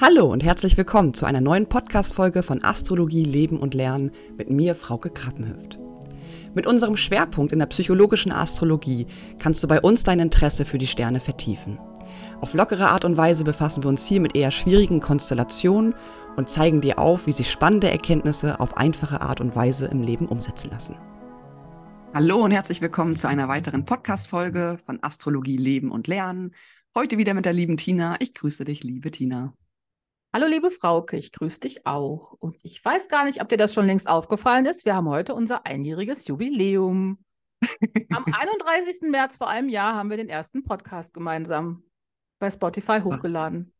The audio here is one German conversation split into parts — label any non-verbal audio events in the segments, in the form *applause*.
Hallo und herzlich willkommen zu einer neuen Podcast-Folge von Astrologie, Leben und Lernen mit mir, Frauke Krappenhöft. Mit unserem Schwerpunkt in der psychologischen Astrologie kannst du bei uns dein Interesse für die Sterne vertiefen. Auf lockere Art und Weise befassen wir uns hier mit eher schwierigen Konstellationen und zeigen dir auf, wie sich spannende Erkenntnisse auf einfache Art und Weise im Leben umsetzen lassen. Hallo und herzlich willkommen zu einer weiteren Podcast-Folge von Astrologie, Leben und Lernen. Heute wieder mit der lieben Tina. Ich grüße dich, liebe Tina. Hallo liebe Frauke, ich grüße dich auch. Und ich weiß gar nicht, ob dir das schon längst aufgefallen ist. Wir haben heute unser einjähriges Jubiläum. Am *laughs* 31. März vor einem Jahr haben wir den ersten Podcast gemeinsam bei Spotify hochgeladen.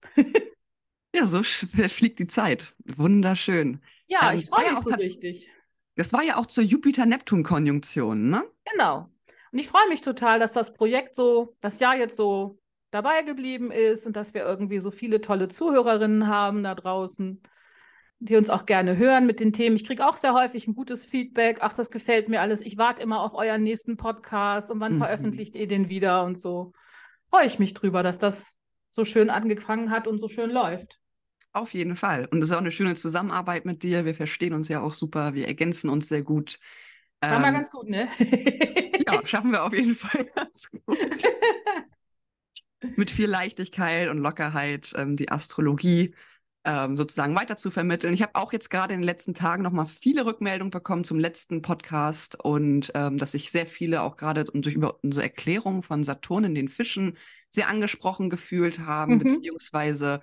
Ja, so fliegt die Zeit. Wunderschön. Ja, ähm, ich freue mich so richtig. Das war ja auch zur Jupiter-Neptun-Konjunktion, ne? Genau. Und ich freue mich total, dass das Projekt so, das Jahr jetzt so dabei geblieben ist und dass wir irgendwie so viele tolle Zuhörerinnen haben da draußen, die uns auch gerne hören mit den Themen. Ich kriege auch sehr häufig ein gutes Feedback. Ach, das gefällt mir alles. Ich warte immer auf euren nächsten Podcast und wann mhm. veröffentlicht ihr den wieder und so. Freue ich mich drüber, dass das so schön angefangen hat und so schön läuft. Auf jeden Fall. Und es ist auch eine schöne Zusammenarbeit mit dir. Wir verstehen uns ja auch super. Wir ergänzen uns sehr gut. Schaffen ähm, wir ganz gut, ne? ja, *laughs* schaffen wir auf jeden Fall ganz gut. *laughs* mit viel Leichtigkeit und Lockerheit ähm, die Astrologie ähm, sozusagen weiter zu vermitteln. Ich habe auch jetzt gerade in den letzten Tagen noch mal viele Rückmeldungen bekommen zum letzten Podcast und ähm, dass sich sehr viele auch gerade durch über unsere Erklärung von Saturn in den Fischen sehr angesprochen gefühlt haben, mhm. beziehungsweise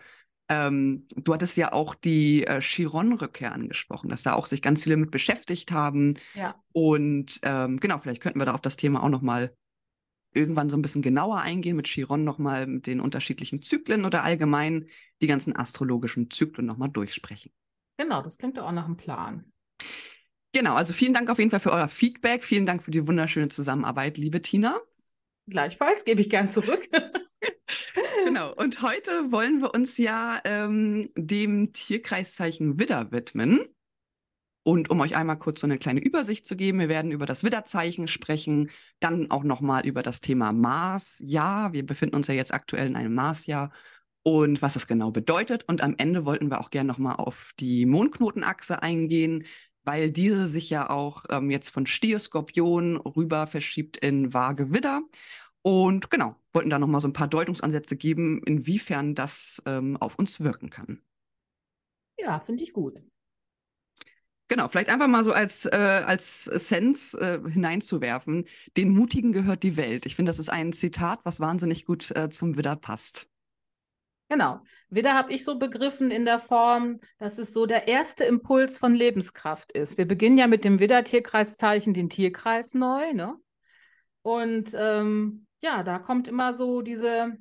ähm, du hattest ja auch die äh, Chiron-Rückkehr angesprochen, dass da auch sich ganz viele mit beschäftigt haben. Ja. Und ähm, genau, vielleicht könnten wir da auf das Thema auch noch mal irgendwann so ein bisschen genauer eingehen mit Chiron nochmal mit den unterschiedlichen Zyklen oder allgemein die ganzen astrologischen Zyklen nochmal durchsprechen. Genau, das klingt doch auch nach einem Plan. Genau, also vielen Dank auf jeden Fall für euer Feedback. Vielen Dank für die wunderschöne Zusammenarbeit, liebe Tina. Gleichfalls gebe ich gern zurück. *laughs* genau, und heute wollen wir uns ja ähm, dem Tierkreiszeichen Widder widmen. Und um euch einmal kurz so eine kleine Übersicht zu geben, wir werden über das Widderzeichen sprechen, dann auch nochmal über das Thema Marsjahr. Wir befinden uns ja jetzt aktuell in einem Marsjahr und was das genau bedeutet. Und am Ende wollten wir auch gerne nochmal auf die Mondknotenachse eingehen, weil diese sich ja auch ähm, jetzt von Stier, Skorpion rüber verschiebt in Waage Widder. Und genau, wollten da nochmal so ein paar Deutungsansätze geben, inwiefern das ähm, auf uns wirken kann. Ja, finde ich gut. Genau, vielleicht einfach mal so als, äh, als Sense äh, hineinzuwerfen. Den Mutigen gehört die Welt. Ich finde, das ist ein Zitat, was wahnsinnig gut äh, zum Widder passt. Genau. Widder habe ich so begriffen in der Form, dass es so der erste Impuls von Lebenskraft ist. Wir beginnen ja mit dem Widder-Tierkreiszeichen den Tierkreis neu, ne? Und ähm, ja, da kommt immer so diese,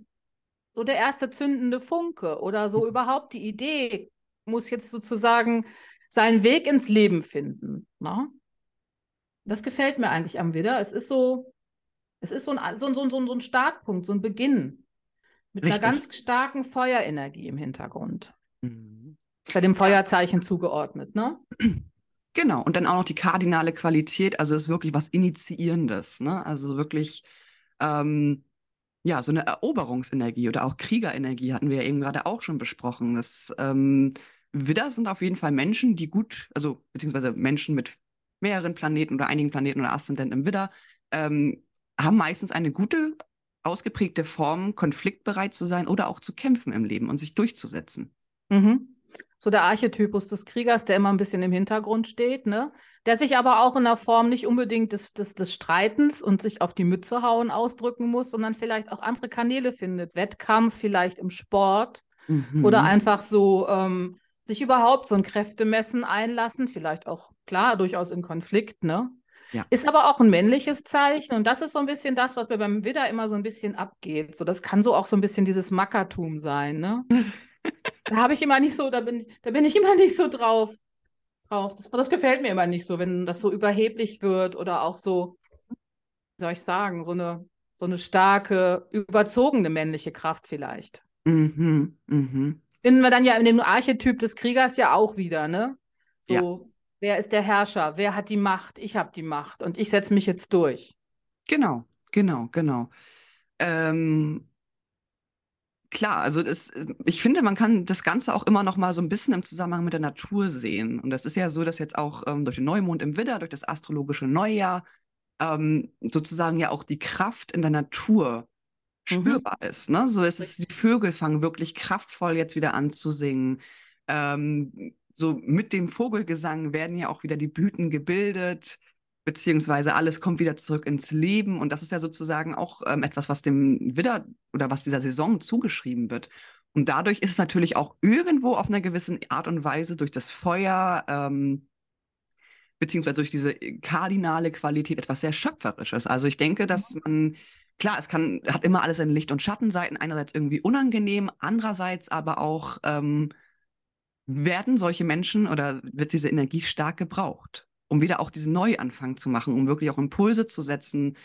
so der erste zündende Funke oder so mhm. überhaupt die Idee, muss jetzt sozusagen seinen Weg ins Leben finden. Ne? Das gefällt mir eigentlich am Widder. Es ist so, es ist so ein, so, so, so, so ein Startpunkt, so ein Beginn. Mit Richtig. einer ganz starken Feuerenergie im Hintergrund. Mhm. Bei dem Feuerzeichen zugeordnet, ne? *clears throat* Genau, und dann auch noch die kardinale Qualität, also ist wirklich was Initiierendes, ne? Also wirklich, ähm, ja, so eine Eroberungsenergie oder auch Kriegerenergie hatten wir ja eben gerade auch schon besprochen. Das ähm, Widder sind auf jeden Fall Menschen, die gut, also beziehungsweise Menschen mit mehreren Planeten oder einigen Planeten oder Aszendenten im Widder, ähm, haben meistens eine gute, ausgeprägte Form, konfliktbereit zu sein oder auch zu kämpfen im Leben und sich durchzusetzen. Mhm. So der Archetypus des Kriegers, der immer ein bisschen im Hintergrund steht, ne? Der sich aber auch in der Form nicht unbedingt des, des, des Streitens und sich auf die Mütze hauen ausdrücken muss, sondern vielleicht auch andere Kanäle findet. Wettkampf, vielleicht im Sport mhm. oder einfach so ähm, sich überhaupt so ein Kräftemessen einlassen, vielleicht auch klar, durchaus in Konflikt, ne? Ja. Ist aber auch ein männliches Zeichen und das ist so ein bisschen das, was mir beim Widder immer so ein bisschen abgeht. So, das kann so auch so ein bisschen dieses Mackertum sein, ne? *laughs* da habe ich immer nicht so, da bin, da bin ich immer nicht so drauf. drauf. Das, das gefällt mir immer nicht so, wenn das so überheblich wird oder auch so, wie soll ich sagen, so eine, so eine starke, überzogene männliche Kraft vielleicht. Mhm, mhm finden wir dann ja in dem Archetyp des Kriegers ja auch wieder, ne? So, ja. wer ist der Herrscher? Wer hat die Macht? Ich habe die Macht und ich setze mich jetzt durch. Genau, genau, genau. Ähm, klar, also das, ich finde, man kann das Ganze auch immer noch mal so ein bisschen im Zusammenhang mit der Natur sehen. Und das ist ja so, dass jetzt auch ähm, durch den Neumond im Widder, durch das astrologische Neujahr, ähm, sozusagen ja auch die Kraft in der Natur. Spürbar mhm. ist. Ne? So ist es, die Vögel fangen wirklich kraftvoll jetzt wieder an zu singen. Ähm, so mit dem Vogelgesang werden ja auch wieder die Blüten gebildet beziehungsweise alles kommt wieder zurück ins Leben. Und das ist ja sozusagen auch ähm, etwas, was dem Widder oder was dieser Saison zugeschrieben wird. Und dadurch ist es natürlich auch irgendwo auf einer gewissen Art und Weise durch das Feuer, ähm, beziehungsweise durch diese kardinale Qualität etwas sehr Schöpferisches. Also ich denke, dass mhm. man, klar, es kann, hat immer alles seine Licht- und Schattenseiten, einerseits irgendwie unangenehm, andererseits aber auch ähm, werden solche Menschen oder wird diese Energie stark gebraucht um wieder auch diesen Neuanfang zu machen, um wirklich auch Impulse zu setzen,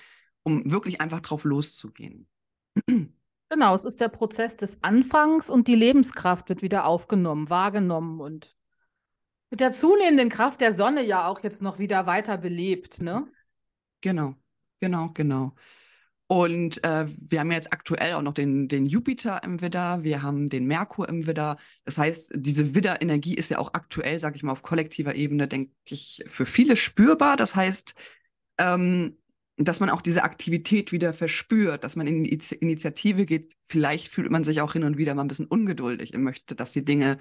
um wirklich einfach drauf loszugehen. *clears throat* Genau, es ist der Prozess des Anfangs und die Lebenskraft wird wieder aufgenommen, wahrgenommen und mit der zunehmenden Kraft der Sonne ja auch jetzt noch wieder weiter belebt, ne? Genau, genau, genau. Und äh, wir haben jetzt aktuell auch noch den, den Jupiter im Widder, wir haben den Merkur im Widder. Das heißt, diese Widder-Energie ist ja auch aktuell, sage ich mal, auf kollektiver Ebene, denke ich, für viele spürbar. Das heißt, ähm, dass man auch diese Aktivität wieder verspürt, dass man in die Initiative geht. Vielleicht fühlt man sich auch hin und wieder mal ein bisschen ungeduldig und möchte, dass die Dinge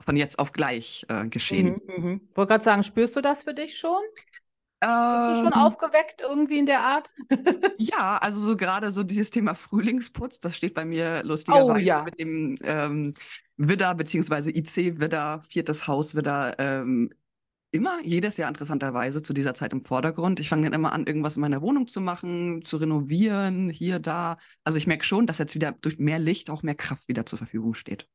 von jetzt auf gleich äh, geschehen. Mhm, mhm. Wollte gerade sagen, spürst du das für dich schon? Bist du schon ähm. aufgeweckt irgendwie in der Art? *laughs* ja, also so gerade so dieses Thema Frühlingsputz, das steht bei mir lustigerweise oh, ja. mit dem ähm, Widder beziehungsweise IC Widder, viertes Haus Widder, ähm, immer jedes Jahr interessanterweise zu dieser Zeit im Vordergrund. Ich fange dann immer an, irgendwas in meiner Wohnung zu machen, zu renovieren, hier, da. Also ich merke schon, dass jetzt wieder durch mehr Licht auch mehr Kraft wieder zur Verfügung steht.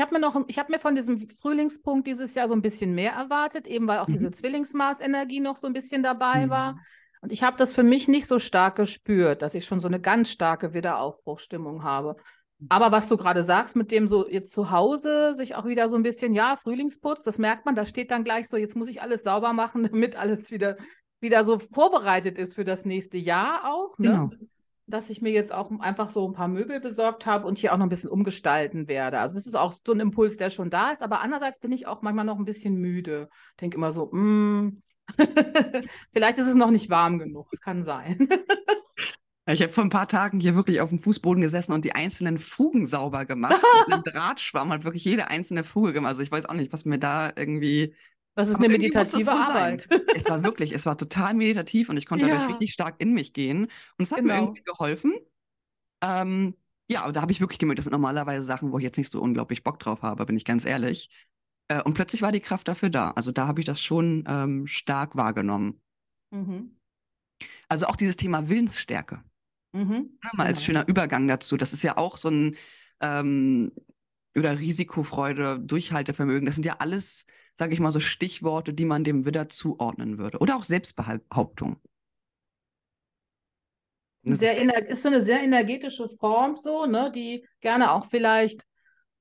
Ich habe mir noch, ich habe mir von diesem Frühlingspunkt dieses Jahr so ein bisschen mehr erwartet, eben weil auch mhm. diese Zwillingsmaßenergie noch so ein bisschen dabei mhm. war. Und ich habe das für mich nicht so stark gespürt, dass ich schon so eine ganz starke Wiederaufbruchstimmung habe. Aber was du gerade sagst, mit dem so jetzt zu Hause sich auch wieder so ein bisschen, ja, Frühlingsputz, das merkt man, da steht dann gleich so, jetzt muss ich alles sauber machen, *laughs* damit alles wieder, wieder so vorbereitet ist für das nächste Jahr auch. Ne? Genau dass ich mir jetzt auch einfach so ein paar Möbel besorgt habe und hier auch noch ein bisschen umgestalten werde. Also das ist auch so ein Impuls, der schon da ist, aber andererseits bin ich auch manchmal noch ein bisschen müde. Denke immer so, mm, *laughs* vielleicht ist es noch nicht warm genug. Es kann sein. *laughs* Ich habe vor ein paar Tagen hier wirklich auf dem Fußboden gesessen und die einzelnen Fugen sauber gemacht. *laughs* mit einem Drahtschwamm hat wirklich jede einzelne Fuge gemacht. Also ich weiß auch nicht, was mir da irgendwie das ist Aber eine meditative Arbeit. Es war wirklich, es war total meditativ und ich konnte ja. dadurch richtig stark in mich gehen. Und es hat genau. mir irgendwie geholfen. Ähm, ja, und da habe ich wirklich gemerkt, das sind normalerweise Sachen, wo ich jetzt nicht so unglaublich Bock drauf habe, bin ich ganz ehrlich. Äh, und plötzlich war die Kraft dafür da. Also da habe ich das schon ähm, stark wahrgenommen. Mhm. Also auch dieses Thema Willensstärke. Mhm. Ja, mal als schöner Übergang dazu. Das ist ja auch so ein ähm, oder Risikofreude, Durchhaltevermögen. Das sind ja alles sage ich mal, so Stichworte, die man dem Widder zuordnen würde. Oder auch Selbstbehauptung. Sehr ist so eine sehr energetische Form, so, ne, die gerne auch vielleicht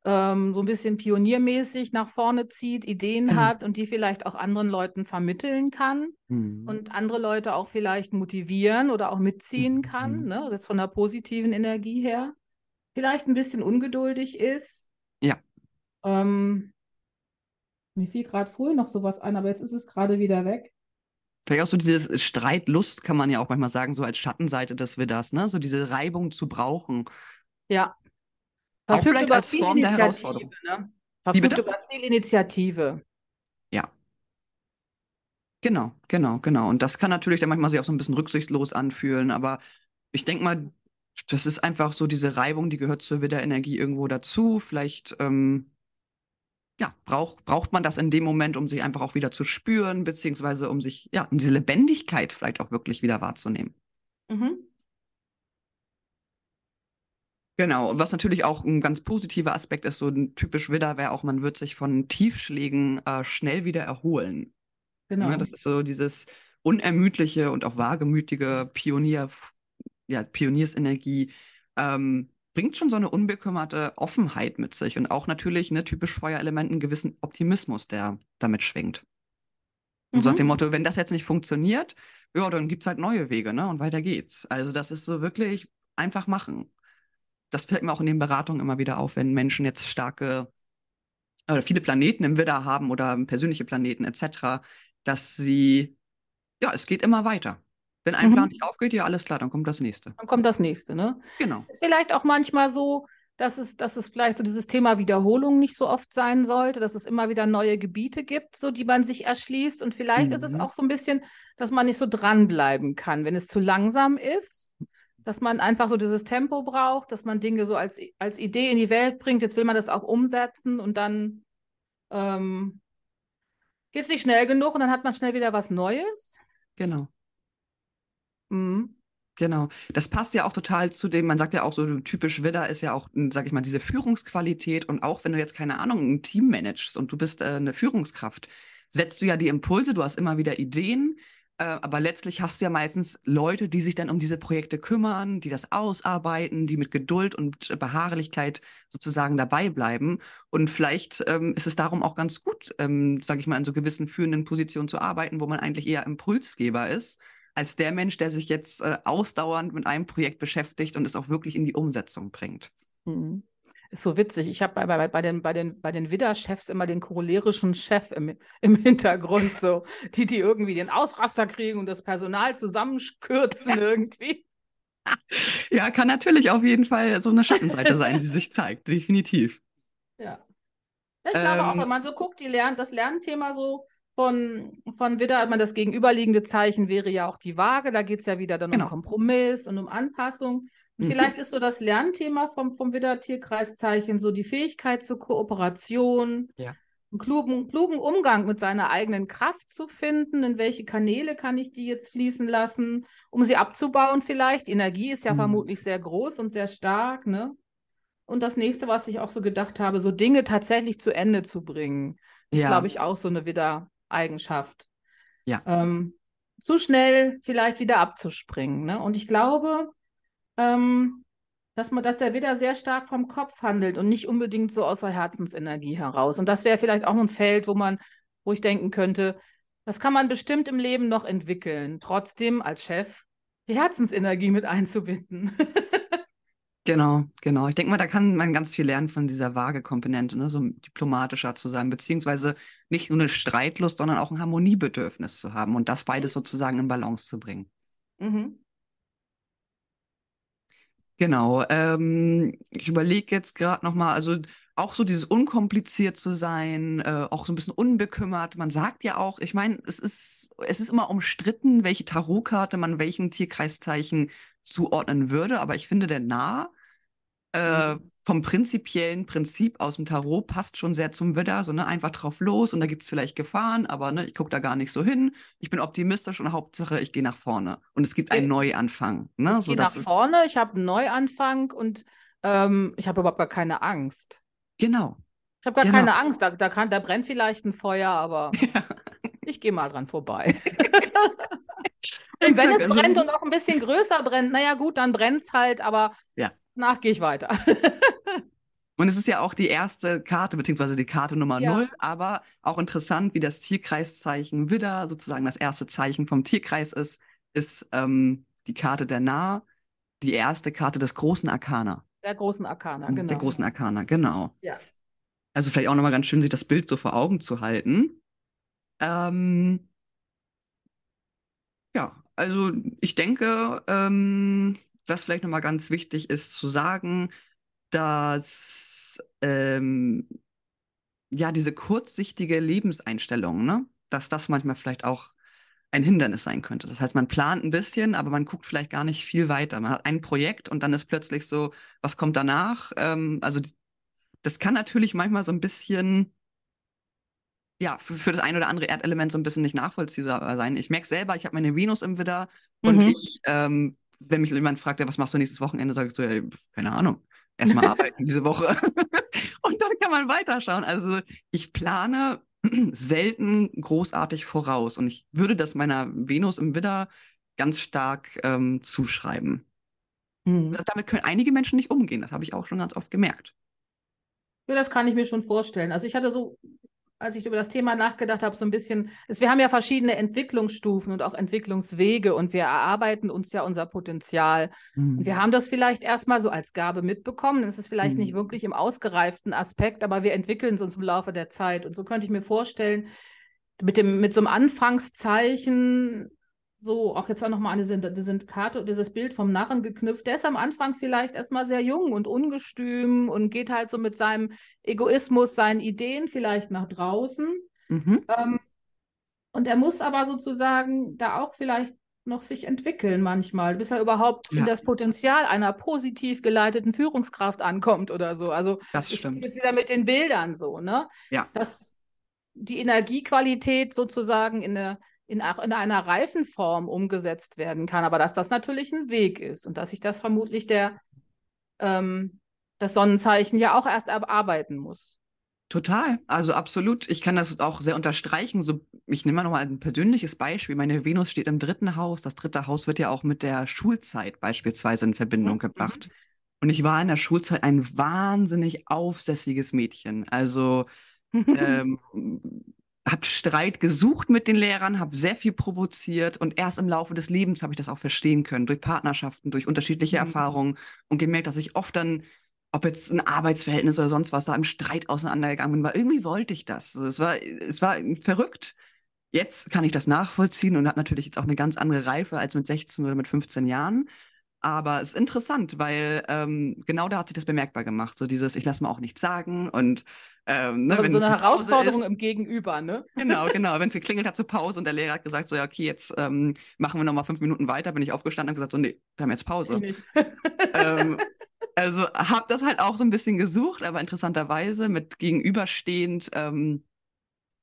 ähm, so ein bisschen pioniermäßig nach vorne zieht, Ideen mhm. hat und die vielleicht auch anderen Leuten vermitteln kann mhm. und andere Leute auch vielleicht motivieren oder auch mitziehen mhm. kann, ne, jetzt von der positiven Energie her. Vielleicht ein bisschen ungeduldig ist. Ja. Ähm, mir fiel gerade früher noch sowas ein, aber jetzt ist es gerade wieder weg. Vielleicht auch so dieses Streitlust, kann man ja auch manchmal sagen, so als Schattenseite des Widders, ne? So diese Reibung zu brauchen. Ja. Verfügt auch vielleicht als Form der Herausforderung. Ne? Verfügt über viel Initiative. Ja. Genau, genau, genau. Und das kann natürlich dann manchmal sich auch so ein bisschen rücksichtslos anfühlen, aber ich denke mal, das ist einfach so diese Reibung, die gehört zur Widderenergie irgendwo dazu. Vielleicht ähm, ja, braucht, braucht man das in dem Moment, um sich einfach auch wieder zu spüren, beziehungsweise um sich, ja, um diese Lebendigkeit vielleicht auch wirklich wieder wahrzunehmen. Mhm. Genau, und was natürlich auch ein ganz positiver Aspekt ist, so ein typisch Widder wäre auch, man wird sich von Tiefschlägen äh, schnell wieder erholen. Genau. Ja, das ist so dieses unermüdliche und auch wagemütige Pionier, ja, Pioniersenergie. Ähm, bringt schon so eine unbekümmerte Offenheit mit sich und auch natürlich, ne, typisch Feuerelement, einen gewissen Optimismus, der damit schwingt. Und mhm. so nach dem Motto, wenn das jetzt nicht funktioniert, ja, dann gibt es halt neue Wege, ne? Und weiter geht's. Also das ist so wirklich einfach machen. das fällt mir auch in den Beratungen immer wieder auf, wenn Menschen jetzt starke oder viele Planeten im Widder haben oder persönliche Planeten etc., dass sie, ja, es geht immer weiter. Wenn ein Mhm. Plan nicht aufgeht, ja, alles klar, dann kommt das nächste. Dann kommt das nächste, ne? Genau. Ist vielleicht auch manchmal so, dass es, dass es vielleicht so dieses Thema Wiederholung nicht so oft sein sollte, dass es immer wieder neue Gebiete gibt, so die man sich erschließt. Und vielleicht ist es Mhm. auch so ein bisschen, dass man nicht so dranbleiben kann, wenn es zu langsam ist, dass man einfach so dieses Tempo braucht, dass man Dinge so als, als Idee in die Welt bringt. Jetzt will man das auch umsetzen und dann ähm, geht es nicht schnell genug und dann hat man schnell wieder was Neues. Genau. Mhm. Genau. Das passt ja auch total zu dem, man sagt ja auch so, typisch Widder ist ja auch, sag ich mal, diese Führungsqualität. Und auch wenn du jetzt, keine Ahnung, ein Team managst und du bist äh, eine Führungskraft, setzt du ja die Impulse, du hast immer wieder Ideen, äh, aber letztlich hast du ja meistens Leute, die sich dann um diese Projekte kümmern, die das ausarbeiten, die mit Geduld und Beharrlichkeit sozusagen dabei bleiben. Und vielleicht ähm, ist es darum auch ganz gut, ähm, sag ich mal, in so gewissen führenden Positionen zu arbeiten, wo man eigentlich eher Impulsgeber ist als der Mensch, der sich jetzt äh, ausdauernd mit einem Projekt beschäftigt und es auch wirklich in die Umsetzung bringt. Mhm. Ist so witzig. Ich habe bei, bei, bei den, bei den, bei den Widder-Chefs immer den cholerischen Chef im, im Hintergrund, so, die, die irgendwie den Ausraster kriegen und das Personal zusammenkürzen *laughs* irgendwie. Ja, kann natürlich auf jeden Fall so eine Schattenseite sein, die *laughs* sich zeigt, definitiv. Ja. Ich glaube auch, Ähm, wenn man so guckt, die lernt, das Lernthema so von, von Widder, man das gegenüberliegende Zeichen wäre ja auch die Waage. Da geht es ja wieder dann Genau. um Kompromiss und um Anpassung. Mhm. vielleicht ist so das Lernthema vom, vom Widder-Tierkreiszeichen so die Fähigkeit zur Kooperation, Ja. einen klugen, klugen Umgang mit seiner eigenen Kraft zu finden. In welche Kanäle kann ich die jetzt fließen lassen, um sie abzubauen vielleicht? Energie ist ja Mhm. vermutlich sehr groß und sehr stark, ne? Und das nächste, was ich auch so gedacht habe, so Dinge tatsächlich zu Ende zu bringen, ist, Ja. glaube ich, auch so eine Widder-Eigenschaft. Ja. Ähm, zu schnell vielleicht wieder abzuspringen. Ne? Und ich glaube, ähm, dass man, dass der Widder sehr stark vom Kopf handelt und nicht unbedingt so aus der Herzensenergie heraus. Und das wäre vielleicht auch ein Feld, wo man, wo ich denken könnte, das kann man bestimmt im Leben noch entwickeln, trotzdem als Chef die Herzensenergie mit einzubinden. *laughs* Genau, genau. Ich denke mal, da kann man ganz viel lernen von dieser Waage-Komponente, ne? so diplomatischer zu sein, beziehungsweise nicht nur eine Streitlust, sondern auch ein Harmoniebedürfnis zu haben und das beides sozusagen in Balance zu bringen. mhm. Genau. Ähm, ich überlege jetzt gerade nochmal, also auch so dieses unkompliziert zu sein, äh, auch so ein bisschen unbekümmert. Man sagt ja auch, ich meine, es ist, es ist immer umstritten, welche Tarotkarte man welchen Tierkreiszeichen zuordnen würde, aber ich finde, der Nah äh, Mhm. vom prinzipiellen Prinzip aus dem Tarot passt schon sehr zum Widder, so ne, einfach drauf los und da gibt es vielleicht Gefahren, aber ne, ich gucke da gar nicht so hin. Ich bin optimistisch und Hauptsache, ich gehe nach vorne. Und es gibt einen Ich- Neuanfang. Ne? Ich So, gehe nach vorne, ich habe einen Neuanfang und ähm, ich habe überhaupt gar keine Angst. Genau. Ich habe gar Genau. keine Angst. Da, da, kann, da brennt vielleicht ein Feuer, aber *laughs* ich gehe mal dran vorbei. *laughs* Und wenn es also- brennt und auch ein bisschen größer brennt, naja gut, dann brennt es halt, aber Ja. Nach gehe ich weiter. Und es ist ja auch die erste Karte, beziehungsweise die Karte Nummer Ja. null, aber auch interessant, wie das Tierkreiszeichen Widder sozusagen das erste Zeichen vom Tierkreis ist, ist ähm, die Karte der Nah, die erste Karte des großen Arkana. Der großen Arkana, Der genau. großen Arkana, genau. Ja. Also vielleicht auch nochmal ganz schön, sich das Bild so vor Augen zu halten. Ähm, ja, also ich denke, ähm, was vielleicht nochmal ganz wichtig ist zu sagen, dass ähm, ja diese kurzsichtige Lebenseinstellung, ne, dass das manchmal vielleicht auch ein Hindernis sein könnte. Das heißt, man plant ein bisschen, aber man guckt vielleicht gar nicht viel weiter. Man hat ein Projekt und dann ist plötzlich so, was kommt danach? Ähm, also die, das kann natürlich manchmal so ein bisschen, ja, für, für das ein oder andere Erdelement so ein bisschen nicht nachvollziehbar sein. Ich merke selber, ich habe meine Venus im Widder und Mhm. ich, ähm, wenn mich jemand fragt, ja, was machst du nächstes Wochenende, sage ich so, ja, keine Ahnung. Erstmal *laughs* arbeiten diese Woche. *laughs* und dann kann man weiterschauen. Also ich plane *clears throat* selten großartig voraus. Und ich würde das meiner Venus im Widder ganz stark ähm, zuschreiben. Mhm. Das, damit können einige Menschen nicht umgehen. Das habe ich auch schon ganz oft gemerkt. Ja, das kann ich mir schon vorstellen. Also ich hatte so als ich über das Thema nachgedacht habe, so ein bisschen, ist, wir haben ja verschiedene Entwicklungsstufen und auch Entwicklungswege und wir erarbeiten uns ja unser Potenzial. Mhm. Wir haben das vielleicht erstmal so als Gabe mitbekommen. Es ist vielleicht mhm. nicht wirklich im ausgereiften Aspekt, aber wir entwickeln es uns im Laufe der Zeit. Und so könnte ich mir vorstellen, mit, dem, mit so einem Anfangszeichen so, auch jetzt auch nochmal diese Karte, dieses Bild vom Narren geknüpft, der ist am Anfang vielleicht erstmal sehr jung und ungestüm und geht halt so mit seinem Egoismus, seinen Ideen vielleicht nach draußen. Mhm. Ähm, und er muss aber sozusagen da auch vielleicht noch sich entwickeln manchmal, bis er überhaupt ja. in das Potenzial einer positiv geleiteten Führungskraft ankommt oder so. Also das stimmt. wieder mit den Bildern so, ne? Ja. Dass die Energiequalität sozusagen in der in, in einer reifen Form umgesetzt werden kann, aber dass das natürlich ein Weg ist und dass sich das vermutlich der, ähm, das Sonnenzeichen ja auch erst erarbeiten muss. Total, also absolut. Ich kann das auch sehr unterstreichen. So, ich nehme mal nochmal ein persönliches Beispiel. Meine Venus steht im dritten Haus. Das dritte Haus wird ja auch mit der Schulzeit beispielsweise in Verbindung mhm. gebracht. Und ich war in der Schulzeit ein wahnsinnig aufsässiges Mädchen. Also *laughs* ähm, habe Streit gesucht mit den Lehrern, habe sehr viel provoziert und erst im Laufe des Lebens habe ich das auch verstehen können, durch Partnerschaften, durch unterschiedliche mhm. Erfahrungen und gemerkt, dass ich oft dann, ob jetzt ein Arbeitsverhältnis oder sonst was, da im Streit auseinandergegangen bin, weil irgendwie wollte ich das. Es war, es war verrückt. Jetzt kann ich das nachvollziehen und habe natürlich jetzt auch eine ganz andere Reife als mit 16 oder mit 15 Jahren. Aber es ist interessant, weil ähm, genau da hat sich das bemerkbar gemacht. So dieses, ich lasse mir auch nichts sagen und ähm, ne, wenn so eine Herausforderung ist, im Gegenüber, ne? Genau, *laughs* genau. Wenn es geklingelt hat zur Pause und der Lehrer hat gesagt, so ja, okay, jetzt ähm, machen wir nochmal fünf Minuten weiter, bin ich aufgestanden und gesagt, so, nee, wir haben jetzt Pause. ähm, *laughs* also habe das halt auch so ein bisschen gesucht, aber interessanterweise mit gegenüberstehend ähm,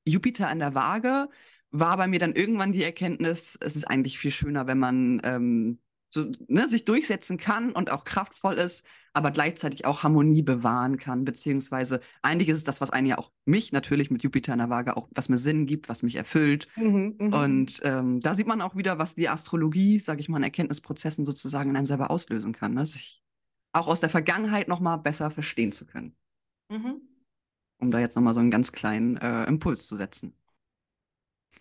Jupiter an der Waage war bei mir dann irgendwann die Erkenntnis, es ist eigentlich viel schöner, wenn man ähm, so, ne, sich durchsetzen kann und auch kraftvoll ist, aber gleichzeitig auch Harmonie bewahren kann, beziehungsweise eigentlich ist es das, was einen ja auch mich natürlich mit Jupiter in der Waage auch, was mir Sinn gibt, was mich erfüllt. Mhm, mh. Und ähm, da sieht man auch wieder, was die Astrologie, sage ich mal, in Erkenntnisprozessen sozusagen in einem selber auslösen kann, ne? sich auch aus der Vergangenheit nochmal besser verstehen zu können. Mhm. Um da jetzt nochmal so einen ganz kleinen äh, Impuls zu setzen.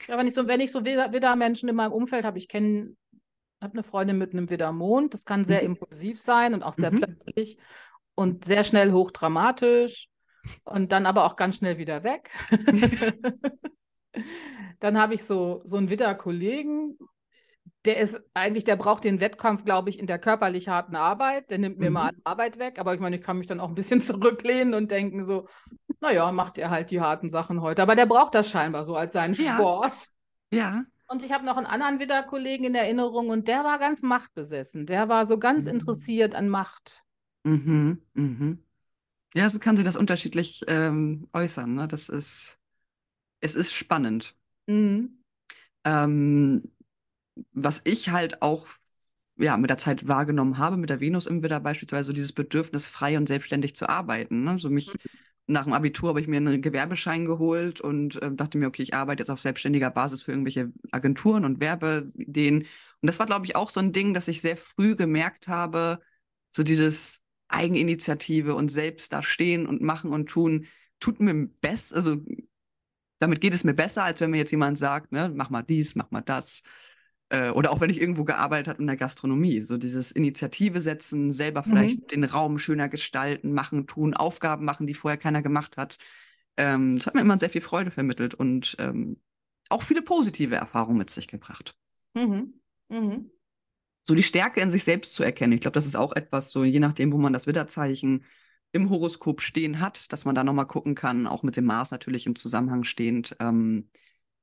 Ja, wenn ich so, wenn ich so Widder-Menschen in meinem Umfeld habe, ich kenne habe eine Freundin mit einem Widdermond. Das kann sehr mhm. impulsiv sein und auch sehr mhm. plötzlich und sehr schnell hochdramatisch und dann aber auch ganz schnell wieder weg. *laughs* dann habe ich so, so einen Widder-Kollegen, der ist eigentlich, der braucht den Wettkampf, glaube ich, in der körperlich harten Arbeit. Der nimmt mir mhm. mal Arbeit weg, aber ich meine, ich kann mich dann auch ein bisschen *laughs* zurücklehnen und denken so, naja, macht er halt die harten Sachen heute. Aber der braucht das scheinbar so als seinen ja. Sport. Ja. Und ich habe noch einen anderen Widder-Kollegen in Erinnerung und der war ganz machtbesessen. Der war so ganz mhm. interessiert an Macht. Mhm, mhm. Ja, so kann sich das unterschiedlich ähm, äußern. Ne? Das ist, es ist spannend. Mhm. Ähm, was ich halt auch ja, mit der Zeit wahrgenommen habe, mit der Venus im Widder beispielsweise, so dieses Bedürfnis, frei und selbstständig zu arbeiten. Ne? So mich mhm nach dem Abitur habe ich mir einen Gewerbeschein geholt und äh, dachte mir, okay, ich arbeite jetzt auf selbstständiger Basis für irgendwelche Agenturen und Werbeideen. Und das war, glaube ich, auch so ein Ding, dass ich sehr früh gemerkt habe, so dieses Eigeninitiative und selbst da stehen und machen und tun, tut mir besser, also damit geht es mir besser, als wenn mir jetzt jemand sagt, ne, mach mal dies, mach mal das. Äh, oder auch wenn ich irgendwo gearbeitet habe in der Gastronomie, so dieses Initiative setzen, selber vielleicht mhm. den Raum schöner gestalten, machen, tun, Aufgaben machen, die vorher keiner gemacht hat. Ähm, das hat mir immer sehr viel Freude vermittelt und ähm, auch viele positive Erfahrungen mit sich gebracht. Mhm. Mhm. So die Stärke in sich selbst zu erkennen. Ich glaube, das ist auch etwas, so je nachdem, wo man das Widderzeichen im Horoskop stehen hat, dass man da nochmal gucken kann, auch mit dem Mars natürlich im Zusammenhang stehend, ähm,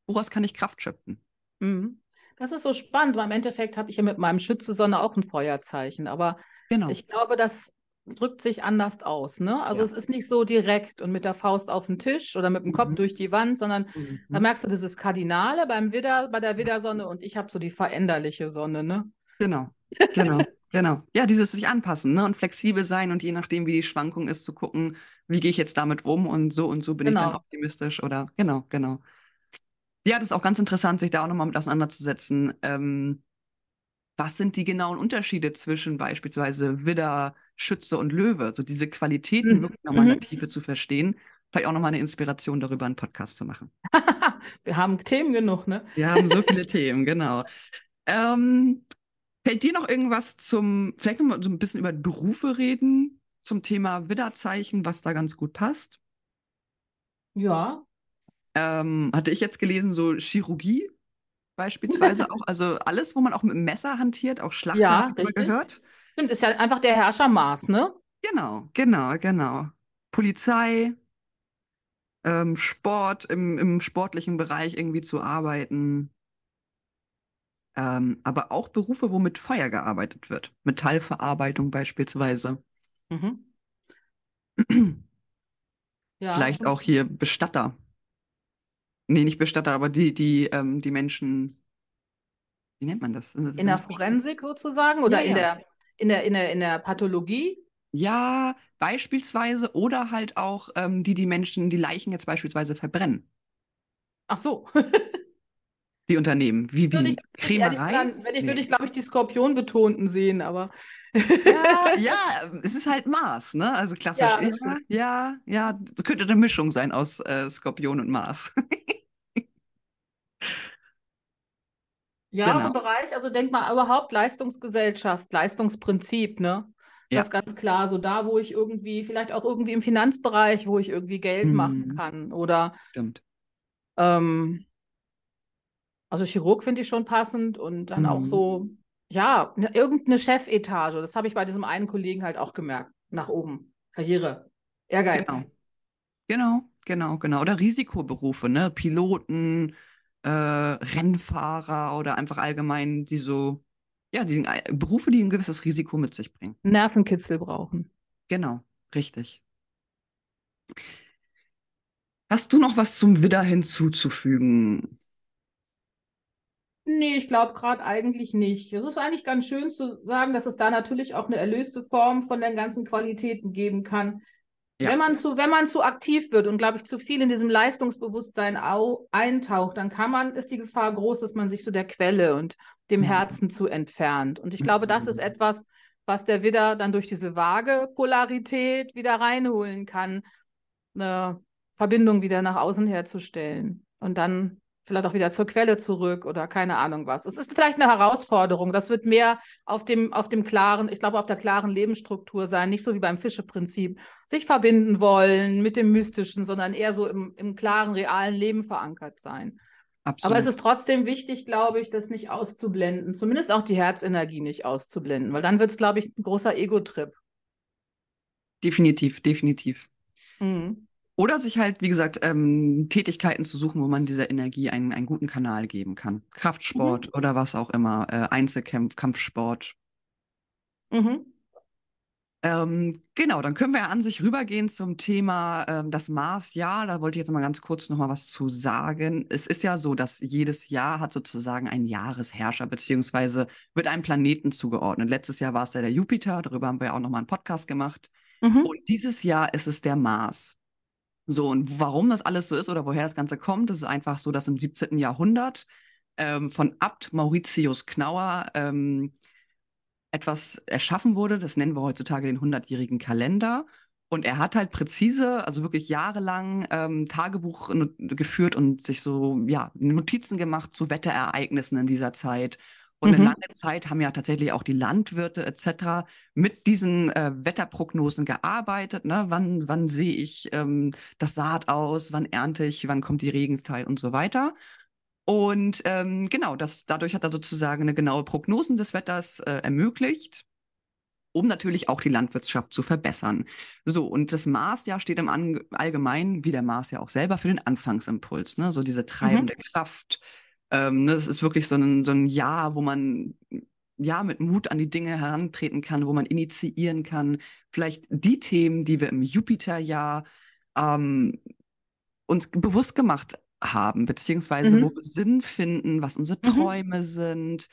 woraus kann ich Kraft schöpfen? Mhm. Das ist so spannend, weil im Endeffekt habe ich ja mit meinem Schütze-Sonne auch ein Feuerzeichen. Aber genau. ich glaube, das drückt sich anders aus. Ne? Also ja. es ist nicht so direkt und mit der Faust auf den Tisch oder mit dem Kopf mhm. durch die Wand, sondern mhm. da merkst du dieses Kardinale beim Widder, bei der Widdersonne und ich habe so die veränderliche Sonne. Ne? Genau, genau. Genau. Ja, dieses sich anpassen ne? und flexibel sein und je nachdem, wie die Schwankung ist, zu gucken, wie gehe ich jetzt damit um und so und so bin genau. ich dann genau. optimistisch oder genau, genau. Ja, das ist auch ganz interessant, sich da auch nochmal mit auseinanderzusetzen. Ähm, was sind die genauen Unterschiede zwischen beispielsweise Widder, Schütze und Löwe? So diese Qualitäten mhm. wirklich nochmal in der mhm. Tiefe zu verstehen. vielleicht auch nochmal eine Inspiration darüber, einen Podcast zu machen. *laughs* Wir haben Themen genug, ne? Wir haben so viele Themen, genau. Ähm, fällt dir noch irgendwas zum, vielleicht noch mal so ein bisschen über Berufe reden, zum Thema Widderzeichen, was da ganz gut passt? Ja. Ähm, hatte ich jetzt gelesen, so Chirurgie beispielsweise auch, also alles, wo man auch mit dem Messer hantiert, auch Schlachter Ja, gehört. Stimmt, ist ja einfach der Herrscher Mars, ne? Genau, genau, genau. Polizei, ähm, Sport, im, im sportlichen Bereich irgendwie zu arbeiten. Ähm, aber auch Berufe, wo mit Feuer gearbeitet wird. Metallverarbeitung beispielsweise. Mhm. *clears throat* Ja. Vielleicht auch hier Bestatter. Nee, nicht Bestatter, aber die, die, ähm, die Menschen, wie nennt man das? Das In der Forensik sozusagen oder Ja, in ja. der, in der, in der, in der Pathologie? Ja, beispielsweise. Oder halt auch ähm, die, die Menschen, die Leichen jetzt beispielsweise verbrennen. Ach so. *laughs* Die Unternehmen. Wie, wie ich, sagen, wenn ich, würde ich, glaube ich, die Skorpionbetonten sehen, aber. Ja, *laughs* ja, es ist halt Mars, ne? Also klassisch. Ja, Ja, ja, ja, könnte eine Mischung sein aus äh, Skorpion und Mars. *laughs* Ja, Genau. so Bereich, also denk mal überhaupt Leistungsgesellschaft, Leistungsprinzip, ne? Ja. Das ist ganz klar, so da, wo ich irgendwie, vielleicht auch irgendwie im Finanzbereich, wo ich irgendwie Geld machen Mhm. kann. Oder Stimmt. ähm, also Chirurg finde ich schon passend und dann auch Mhm. so, ja, ne, irgendeine Chefetage. Das habe ich bei diesem einen Kollegen halt auch gemerkt. Nach oben. Karriere. Ehrgeiz. Genau. Genau, genau, genau. Oder Risikoberufe, ne? Piloten, äh, Rennfahrer oder einfach allgemein die so, ja, die äh, Berufe, die ein gewisses Risiko mit sich bringen. Nervenkitzel brauchen. Genau, richtig. Hast du noch was zum Widder hinzuzufügen? Nee, ich glaube gerade eigentlich nicht. Es ist eigentlich ganz schön zu sagen, dass es da natürlich auch eine erlöste Form von den ganzen Qualitäten geben kann. Ja. Wenn man zu, wenn man zu aktiv wird und, glaube ich, zu viel in diesem Leistungsbewusstsein au eintaucht, dann kann man, ist die Gefahr groß, dass man sich so der Quelle und dem Mhm. Herzen zu entfernt. Und ich glaube, das ist Mhm. etwas, was der Widder dann durch diese vage Polarität wieder reinholen kann, eine Verbindung wieder nach außen herzustellen und dann vielleicht auch wieder zur Quelle zurück oder keine Ahnung was. Es ist vielleicht eine Herausforderung. Das wird mehr auf dem, auf dem klaren, ich glaube, auf der klaren Lebensstruktur sein, nicht so wie beim Fischeprinzip, sich verbinden wollen mit dem Mystischen, sondern eher so im, im klaren, realen Leben verankert sein. Absolut. Aber es ist trotzdem wichtig, glaube ich, das nicht auszublenden, zumindest auch die Herzenergie nicht auszublenden, weil dann wird es, glaube ich, ein großer Ego-Trip. definitiv, definitiv. Mhm. Oder sich halt, wie gesagt, ähm, Tätigkeiten zu suchen, wo man dieser Energie einen, einen guten Kanal geben kann. Kraftsport oder was auch immer, äh, Einzelkampf, Kampfsport. Mhm. Ähm, genau, dann können wir ja an sich rübergehen zum Thema ähm, das Mars. Ja, da wollte ich jetzt mal ganz kurz noch mal was zu sagen. Es ist ja so, dass jedes Jahr hat sozusagen ein Jahresherrscher, beziehungsweise wird einem Planeten zugeordnet. Letztes Jahr war es ja der Jupiter, darüber haben wir ja auch noch mal einen Podcast gemacht. Mhm. Und dieses Jahr ist es der Mars. So, und warum das alles so ist oder woher das Ganze kommt, das ist einfach so, dass im 17. Jahrhundert ähm, von Abt Mauritius Knauer ähm, etwas erschaffen wurde. Das nennen wir heutzutage den 100-jährigen Kalender. Und er hat halt präzise, also wirklich jahrelang ähm, Tagebuch geführt und sich so, ja, Notizen gemacht zu Wetterereignissen in dieser Zeit. Und Mhm. eine lange Zeit haben ja tatsächlich auch die Landwirte etc. mit diesen äh, Wetterprognosen gearbeitet. Ne? Wann, wann sehe ich ähm, das Saat aus? Wann ernte ich? Wann kommt die Regenszeit und so weiter? Und ähm, genau, das, dadurch hat er sozusagen eine genaue Prognosen des Wetters äh, ermöglicht, um natürlich auch die Landwirtschaft zu verbessern. So, und das Marsjahr steht im Allgemeinen, wie der Mars ja auch selber, für den Anfangsimpuls, ne? So diese treibende Kraft. Ähm, ne? Das ist wirklich so ein, so ein Jahr, wo man ja mit Mut an die Dinge herantreten kann, wo man initiieren kann. Vielleicht die Themen, die wir im Jupiterjahr ähm, uns bewusst gemacht haben, beziehungsweise Mhm. wo wir Sinn finden, was unsere Mhm. Träume sind.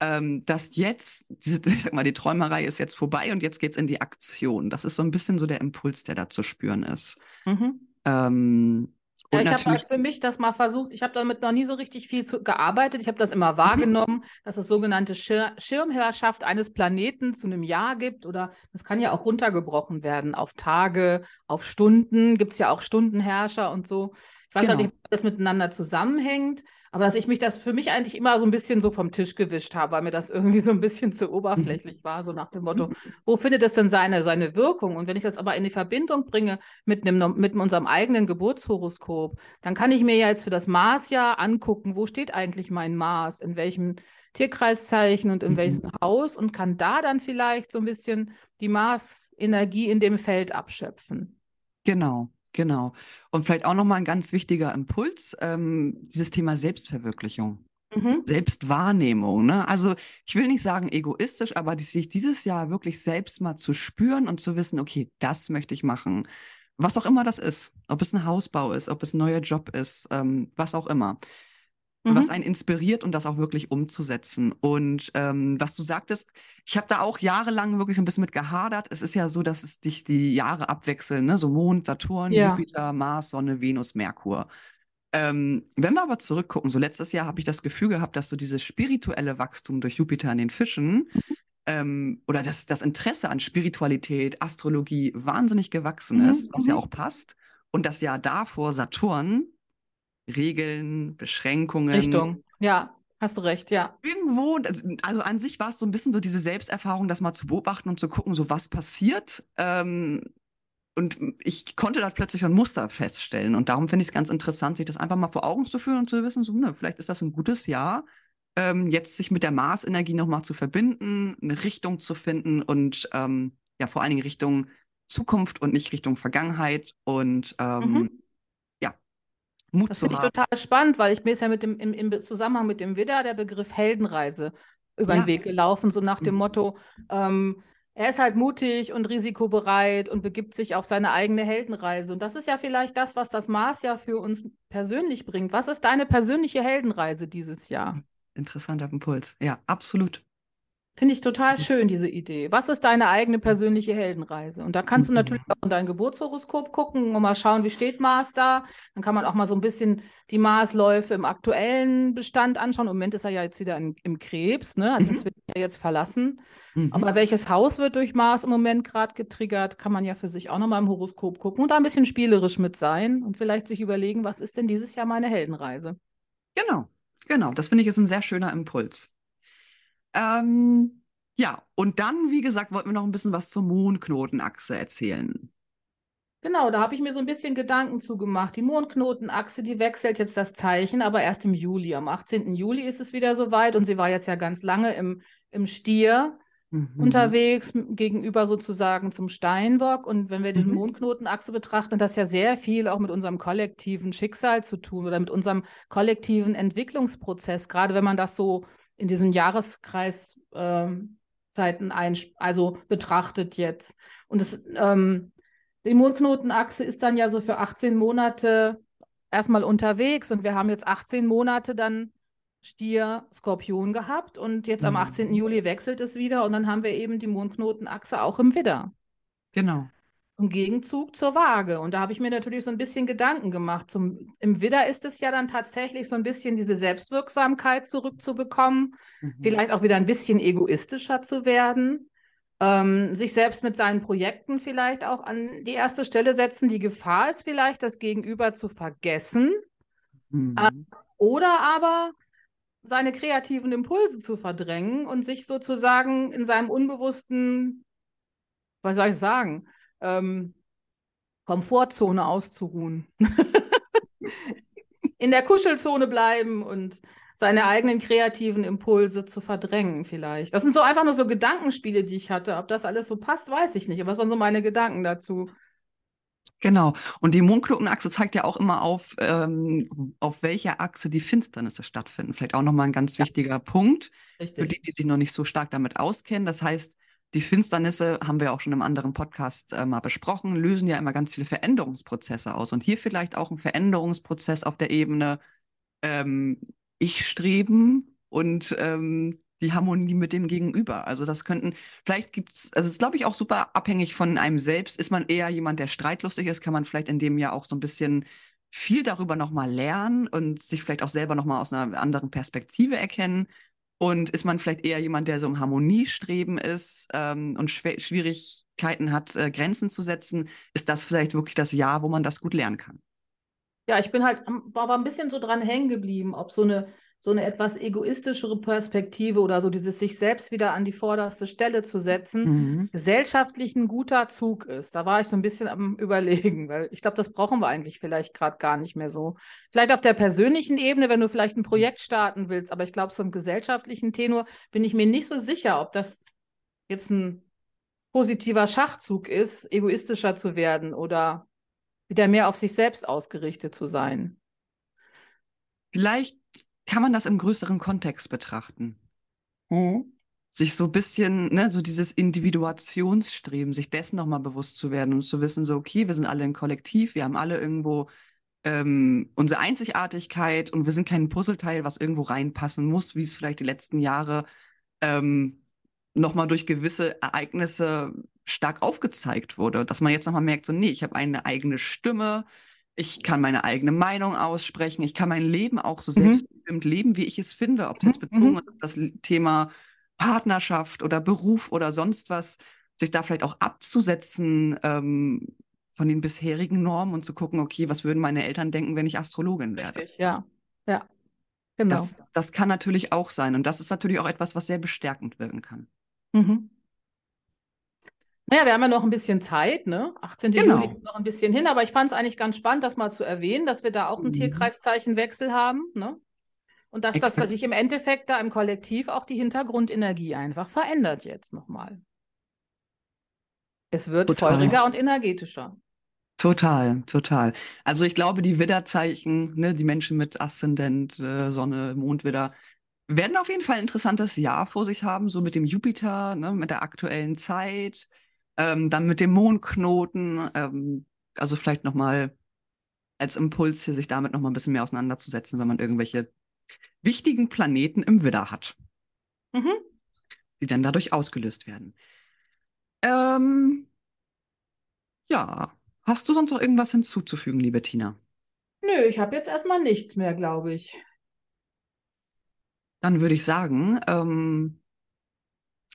Ähm, dass jetzt, *laughs* ich sag mal, die Träumerei ist jetzt vorbei und jetzt geht's in die Aktion. Das ist so ein bisschen so der Impuls, der da zu spüren ist. Mhm. Ähm, Ja, ich habe halt für mich das mal versucht. Ich habe damit noch nie so richtig viel zu, gearbeitet. Ich habe das immer wahrgenommen, mhm. dass es sogenannte Schir Schirmherrschaft eines Planeten zu einem Jahr gibt. Oder das kann ja auch runtergebrochen werden auf Tage, auf Stunden. Gibt es ja auch Stundenherrscher und so. Ich weiß genau. nicht, ob das miteinander zusammenhängt. Aber dass ich mich das für mich eigentlich immer so ein bisschen so vom Tisch gewischt habe, weil mir das irgendwie so ein bisschen zu oberflächlich war, so nach dem Motto, wo findet es denn seine, seine Wirkung? Und wenn ich das aber in die Verbindung bringe mit, einem, mit unserem eigenen Geburtshoroskop, dann kann ich mir ja jetzt für das Marsjahr angucken, wo steht eigentlich mein Mars, in welchem Tierkreiszeichen und in mhm. welchem Haus und kann da dann vielleicht so ein bisschen die Marsenergie in dem Feld abschöpfen. Genau. Genau. Und vielleicht auch nochmal ein ganz wichtiger Impuls, ähm, dieses Thema Selbstverwirklichung. Mhm. Selbstwahrnehmung. Ne? Also ich will nicht sagen egoistisch, aber sich dieses Jahr wirklich selbst mal zu spüren und zu wissen, okay, das möchte ich machen. Was auch immer das ist, ob es ein Hausbau ist, ob es ein neuer Job ist, ähm, was auch immer mhm. was einen inspiriert und das auch wirklich umzusetzen. Und ähm, was du sagtest, ich habe da auch jahrelang wirklich so ein bisschen mit gehadert. Es ist ja so, dass es dich die Jahre abwechseln, ne? so Mond, Saturn, ja. Jupiter, Mars, Sonne, Venus, Merkur. Ähm, wenn wir aber zurückgucken, so letztes Jahr habe ich das Gefühl gehabt, dass so dieses spirituelle Wachstum durch Jupiter in den Fischen ähm, oder das, das Interesse an Spiritualität, Astrologie wahnsinnig gewachsen mhm. ist, was ja mhm. auch passt. Und das Jahr davor Saturn Regeln, Beschränkungen. Richtung, ja. Hast du recht, ja. Irgendwo, also an sich war es so ein bisschen so diese Selbsterfahrung, das mal zu beobachten und zu gucken, so was passiert. Ähm, und ich konnte da plötzlich ein Muster feststellen. Und darum finde ich es ganz interessant, sich das einfach mal vor Augen zu führen und zu wissen, so, ne, vielleicht ist das ein gutes Jahr, ähm, jetzt sich mit der Marsenergie nochmal zu verbinden, eine Richtung zu finden und ähm, ja, vor allen Dingen Richtung Zukunft und nicht Richtung Vergangenheit. Und ähm, mhm. Mut das finde ich total spannend, weil ich mir ist ja mit dem, im, im Zusammenhang mit dem Widder der Begriff Heldenreise über ja. den Weg gelaufen, so nach dem mhm. Motto, ähm, er ist halt mutig und risikobereit und begibt sich auf seine eigene Heldenreise. Und das ist ja vielleicht das, was das Mars ja für uns persönlich bringt. Was ist deine persönliche Heldenreise dieses Jahr? Interessanter Impuls. Ja, absolut. Finde ich total schön, diese Idee. Was ist deine eigene persönliche Heldenreise? Und da kannst du mhm. natürlich auch in dein Geburtshoroskop gucken und mal schauen, wie steht Mars da. Dann kann man auch mal so ein bisschen die Marsläufe im aktuellen Bestand anschauen. Im Moment ist er ja jetzt wieder in, im Krebs, ne? Also das wird er jetzt verlassen. Mhm. Aber welches Haus wird durch Mars im Moment gerade getriggert, kann man ja für sich auch nochmal im Horoskop gucken und da ein bisschen spielerisch mit sein und vielleicht sich überlegen, was ist denn dieses Jahr meine Heldenreise? Genau, genau. Das finde ich ist ein sehr schöner Impuls. Ähm, ja, und dann, wie gesagt, wollten wir noch ein bisschen was zur Mondknotenachse erzählen. Genau, da habe ich mir so ein bisschen Gedanken zugemacht. Die Mondknotenachse, die wechselt jetzt das Zeichen, aber erst im Juli. Am 18. Juli ist es wieder soweit und sie war jetzt ja ganz lange im, im Stier mhm. unterwegs, gegenüber sozusagen zum Steinbock. Und wenn wir die mhm. Mondknotenachse betrachten, das ja sehr viel auch mit unserem kollektiven Schicksal zu tun oder mit unserem kollektiven Entwicklungsprozess, gerade wenn man das so in diesen Jahreskreiszeiten ein, also betrachtet jetzt. Und das, ähm, die Mondknotenachse ist dann ja so für 18 Monate erstmal unterwegs und wir haben jetzt 18 Monate dann Stier, Skorpion gehabt und jetzt am 18. Mhm. Juli wechselt es wieder und dann haben wir eben die Mondknotenachse auch im Widder. Genau im Gegenzug zur Waage. Und da habe ich mir natürlich so ein bisschen Gedanken gemacht. Zum, Im Widder ist es ja dann tatsächlich so ein bisschen diese Selbstwirksamkeit zurückzubekommen, mhm. vielleicht auch wieder ein bisschen egoistischer zu werden, ähm, sich selbst mit seinen Projekten vielleicht auch an die erste Stelle setzen. Die Gefahr ist vielleicht, das Gegenüber zu vergessen. Mhm. Äh, oder aber seine kreativen Impulse zu verdrängen und sich sozusagen in seinem unbewussten, was soll ich sagen, ähm, Komfortzone auszuruhen. *laughs* in der Kuschelzone bleiben und seine eigenen kreativen Impulse zu verdrängen vielleicht. Das sind so einfach nur so Gedankenspiele, die ich hatte. Ob das alles so passt, weiß ich nicht. Aber was waren so meine Gedanken dazu? Genau. Und die Mondknotenachse zeigt ja auch immer auf, ähm, auf welcher Achse die Finsternisse stattfinden. Vielleicht auch nochmal ein ganz ja. wichtiger Punkt Richtig. für die, die sich noch nicht so stark damit auskennen. Das heißt, die Finsternisse, haben wir auch schon im anderen Podcast äh, mal besprochen, lösen ja immer ganz viele Veränderungsprozesse aus. Und hier vielleicht auch ein Veränderungsprozess auf der Ebene ähm, Ich streben und ähm, die Harmonie mit dem Gegenüber. Also das könnten, vielleicht gibt es, also es ist, glaube ich, auch super abhängig von einem selbst. Ist man eher jemand, der streitlustig ist, kann man vielleicht in dem Jahr auch so ein bisschen viel darüber nochmal lernen und sich vielleicht auch selber nochmal aus einer anderen Perspektive erkennen? Und ist man vielleicht eher jemand, der so im Harmoniestreben ist ähm, und Schw Schwierigkeiten hat, äh, Grenzen zu setzen? Ist das vielleicht wirklich das Jahr, wo man das gut lernen kann? Ja, ich bin halt, war ein bisschen so dran hängen geblieben, ob so eine so eine etwas egoistischere Perspektive oder so dieses sich selbst wieder an die vorderste Stelle zu setzen, mhm. gesellschaftlich ein guter Zug ist. Da war ich so ein bisschen am Überlegen, weil ich glaube, das brauchen wir eigentlich vielleicht gerade gar nicht mehr so. Vielleicht auf der persönlichen Ebene, wenn du vielleicht ein Projekt starten willst, aber ich glaube, so im gesellschaftlichen Tenor bin ich mir nicht so sicher, ob das jetzt ein positiver Schachzug ist, egoistischer zu werden oder wieder mehr auf sich selbst ausgerichtet zu sein. Vielleicht kann man das im größeren Kontext betrachten. Mhm. Sich so ein bisschen, ne, so dieses Individuationsstreben, sich dessen nochmal bewusst zu werden und zu wissen, so, okay, wir sind alle ein Kollektiv, wir haben alle irgendwo ähm, unsere Einzigartigkeit und wir sind kein Puzzleteil, was irgendwo reinpassen muss, wie es vielleicht die letzten Jahre ähm, nochmal durch gewisse Ereignisse stark aufgezeigt wurde. Dass man jetzt nochmal merkt, so, nee, ich habe eine eigene Stimme, ich kann meine eigene Meinung aussprechen, ich kann mein Leben auch so mhm. selbstbestimmt leben, wie ich es finde, ob es jetzt mhm. bezogen mhm. ist das Thema Partnerschaft oder Beruf oder sonst was, sich da vielleicht auch abzusetzen ähm, von den bisherigen Normen und zu gucken, okay, was würden meine Eltern denken, wenn ich Astrologin werde? Richtig, ja. Ja. Genau. Das, das kann natürlich auch sein. Und das ist natürlich auch etwas, was sehr bestärkend wirken kann. Mhm. Naja, wir haben ja noch ein bisschen Zeit, ne? 18. Genau. Juli noch ein bisschen hin, aber ich fand es eigentlich ganz spannend, das mal zu erwähnen, dass wir da auch einen mhm. Tierkreiszeichenwechsel haben, ne? Und dass das sich im Endeffekt da im Kollektiv auch die Hintergrundenergie einfach verändert jetzt nochmal. Es wird total. feuriger und energetischer. Total, total. Also ich glaube, die Widderzeichen, ne, die Menschen mit Aszendent, äh, Sonne, Mondwidder, werden auf jeden Fall ein interessantes Jahr vor sich haben, so mit dem Jupiter, ne, mit der aktuellen Zeit. Ähm, dann mit dem Mondknoten, ähm, also vielleicht nochmal als Impuls hier, sich damit nochmal ein bisschen mehr auseinanderzusetzen, wenn man irgendwelche wichtigen Planeten im Widder hat, mhm. die dann dadurch ausgelöst werden. Ähm, ja, hast du sonst noch irgendwas hinzuzufügen, liebe Tina? Nö, ich habe jetzt erstmal nichts mehr, glaube ich. Dann würde ich sagen, ähm,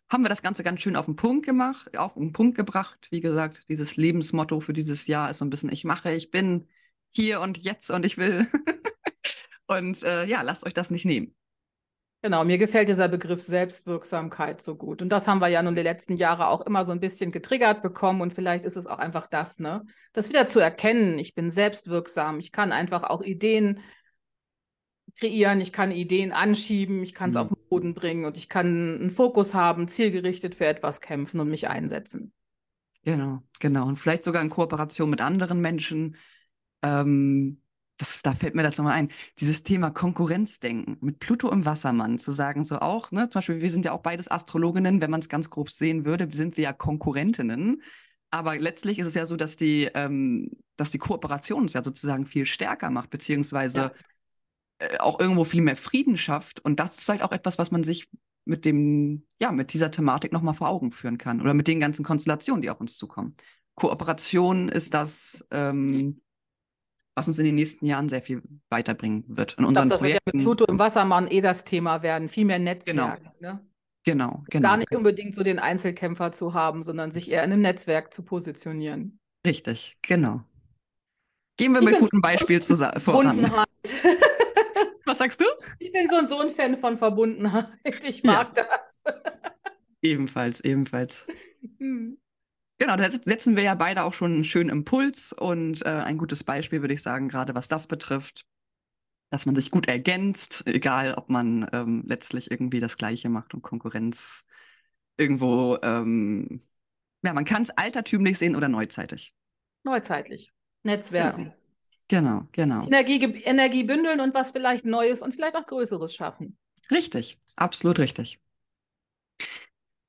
haben wir das Ganze ganz schön auf den Punkt gemacht, auf den Punkt gebracht. Wie gesagt, dieses Lebensmotto für dieses Jahr ist so ein bisschen, ich mache, ich bin hier und jetzt und ich will. *laughs* und äh, ja, lasst euch das nicht nehmen. Genau, mir gefällt dieser Begriff Selbstwirksamkeit so gut. Und das haben wir ja nun die letzten Jahre auch immer so ein bisschen getriggert bekommen. Und vielleicht ist es auch einfach das, ne? Das wieder zu erkennen, ich bin selbstwirksam, ich kann einfach auch Ideen kreieren, ich kann Ideen anschieben, ich kann es mhm. auf den Boden bringen und ich kann einen Fokus haben, zielgerichtet für etwas kämpfen und mich einsetzen. Genau, genau. Und vielleicht sogar in Kooperation mit anderen Menschen. Ähm, das, da fällt mir dazu mal ein, dieses Thema Konkurrenzdenken mit Pluto im Wassermann zu sagen, so auch, ne, zum Beispiel, wir sind ja auch beides Astrologinnen, wenn man es ganz grob sehen würde, sind wir ja Konkurrentinnen. Aber letztlich ist es ja so, dass die, ähm, dass die Kooperation uns ja sozusagen viel stärker macht, beziehungsweise ja. Äh, auch irgendwo viel mehr Frieden schafft. Und das ist vielleicht auch etwas, was man sich mit dem, ja, mit dieser Thematik nochmal vor Augen führen kann. Oder mit den ganzen Konstellationen, die auf uns zukommen. Kooperation ist das, ähm, was uns in den nächsten Jahren sehr viel weiterbringen wird. In unseren ich glaub, das Projekten. wird ja mit Pluto im Wassermann eh das Thema werden. Viel mehr Netzwerk. Genau. Ne? Genau, genau. Gar nicht unbedingt so den Einzelkämpfer zu haben, sondern sich eher in einem Netzwerk zu positionieren. Richtig, genau. Gehen wir ich mit gutem Beispiel zusammen voran. *laughs* Was sagst du? Ich bin so, ein Fan von Verbundenheit. Ich mag ja. das. *laughs* ebenfalls, ebenfalls. Hm. Genau, da setzen wir ja beide auch schon einen schönen Impuls und äh, ein gutes Beispiel, würde ich sagen, gerade was das betrifft, dass man sich gut ergänzt, egal ob man ähm, letztlich irgendwie das Gleiche macht und Konkurrenz irgendwo, ähm, ja, man kann es altertümlich sehen oder neuzeitlich. Neuzeitlich. Netzwerken. Genau, genau. Energie, Energie bündeln und was vielleicht Neues und vielleicht auch Größeres schaffen. Richtig, absolut richtig.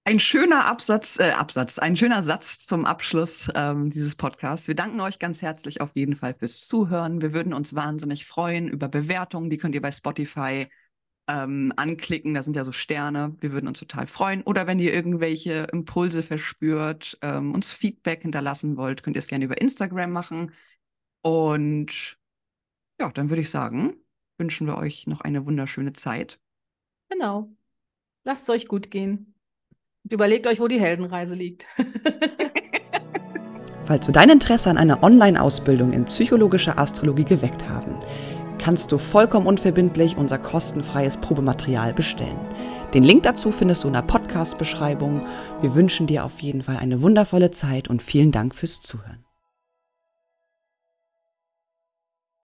Ein schöner Absatz, äh, Absatz, ein schöner Satz zum Abschluss ähm, dieses Podcasts. Wir danken euch ganz herzlich auf jeden Fall fürs Zuhören. Wir würden uns wahnsinnig freuen über Bewertungen. Die könnt ihr bei Spotify ähm, anklicken. Da sind ja so Sterne. Wir würden uns total freuen. Oder wenn ihr irgendwelche Impulse verspürt, ähm, uns Feedback hinterlassen wollt, könnt ihr es gerne über Instagram machen. Und Ja, dann würde ich sagen, wünschen wir euch noch eine wunderschöne Zeit. Genau. Lasst es euch gut gehen. Und überlegt euch, wo die Heldenreise liegt. *laughs* Falls du dein Interesse an einer Online-Ausbildung in psychologischer Astrologie geweckt haben, kannst du vollkommen unverbindlich unser kostenfreies Probematerial bestellen. Den Link dazu findest du in der Podcast-Beschreibung. Wir wünschen dir auf jeden Fall eine wundervolle Zeit und vielen Dank fürs Zuhören.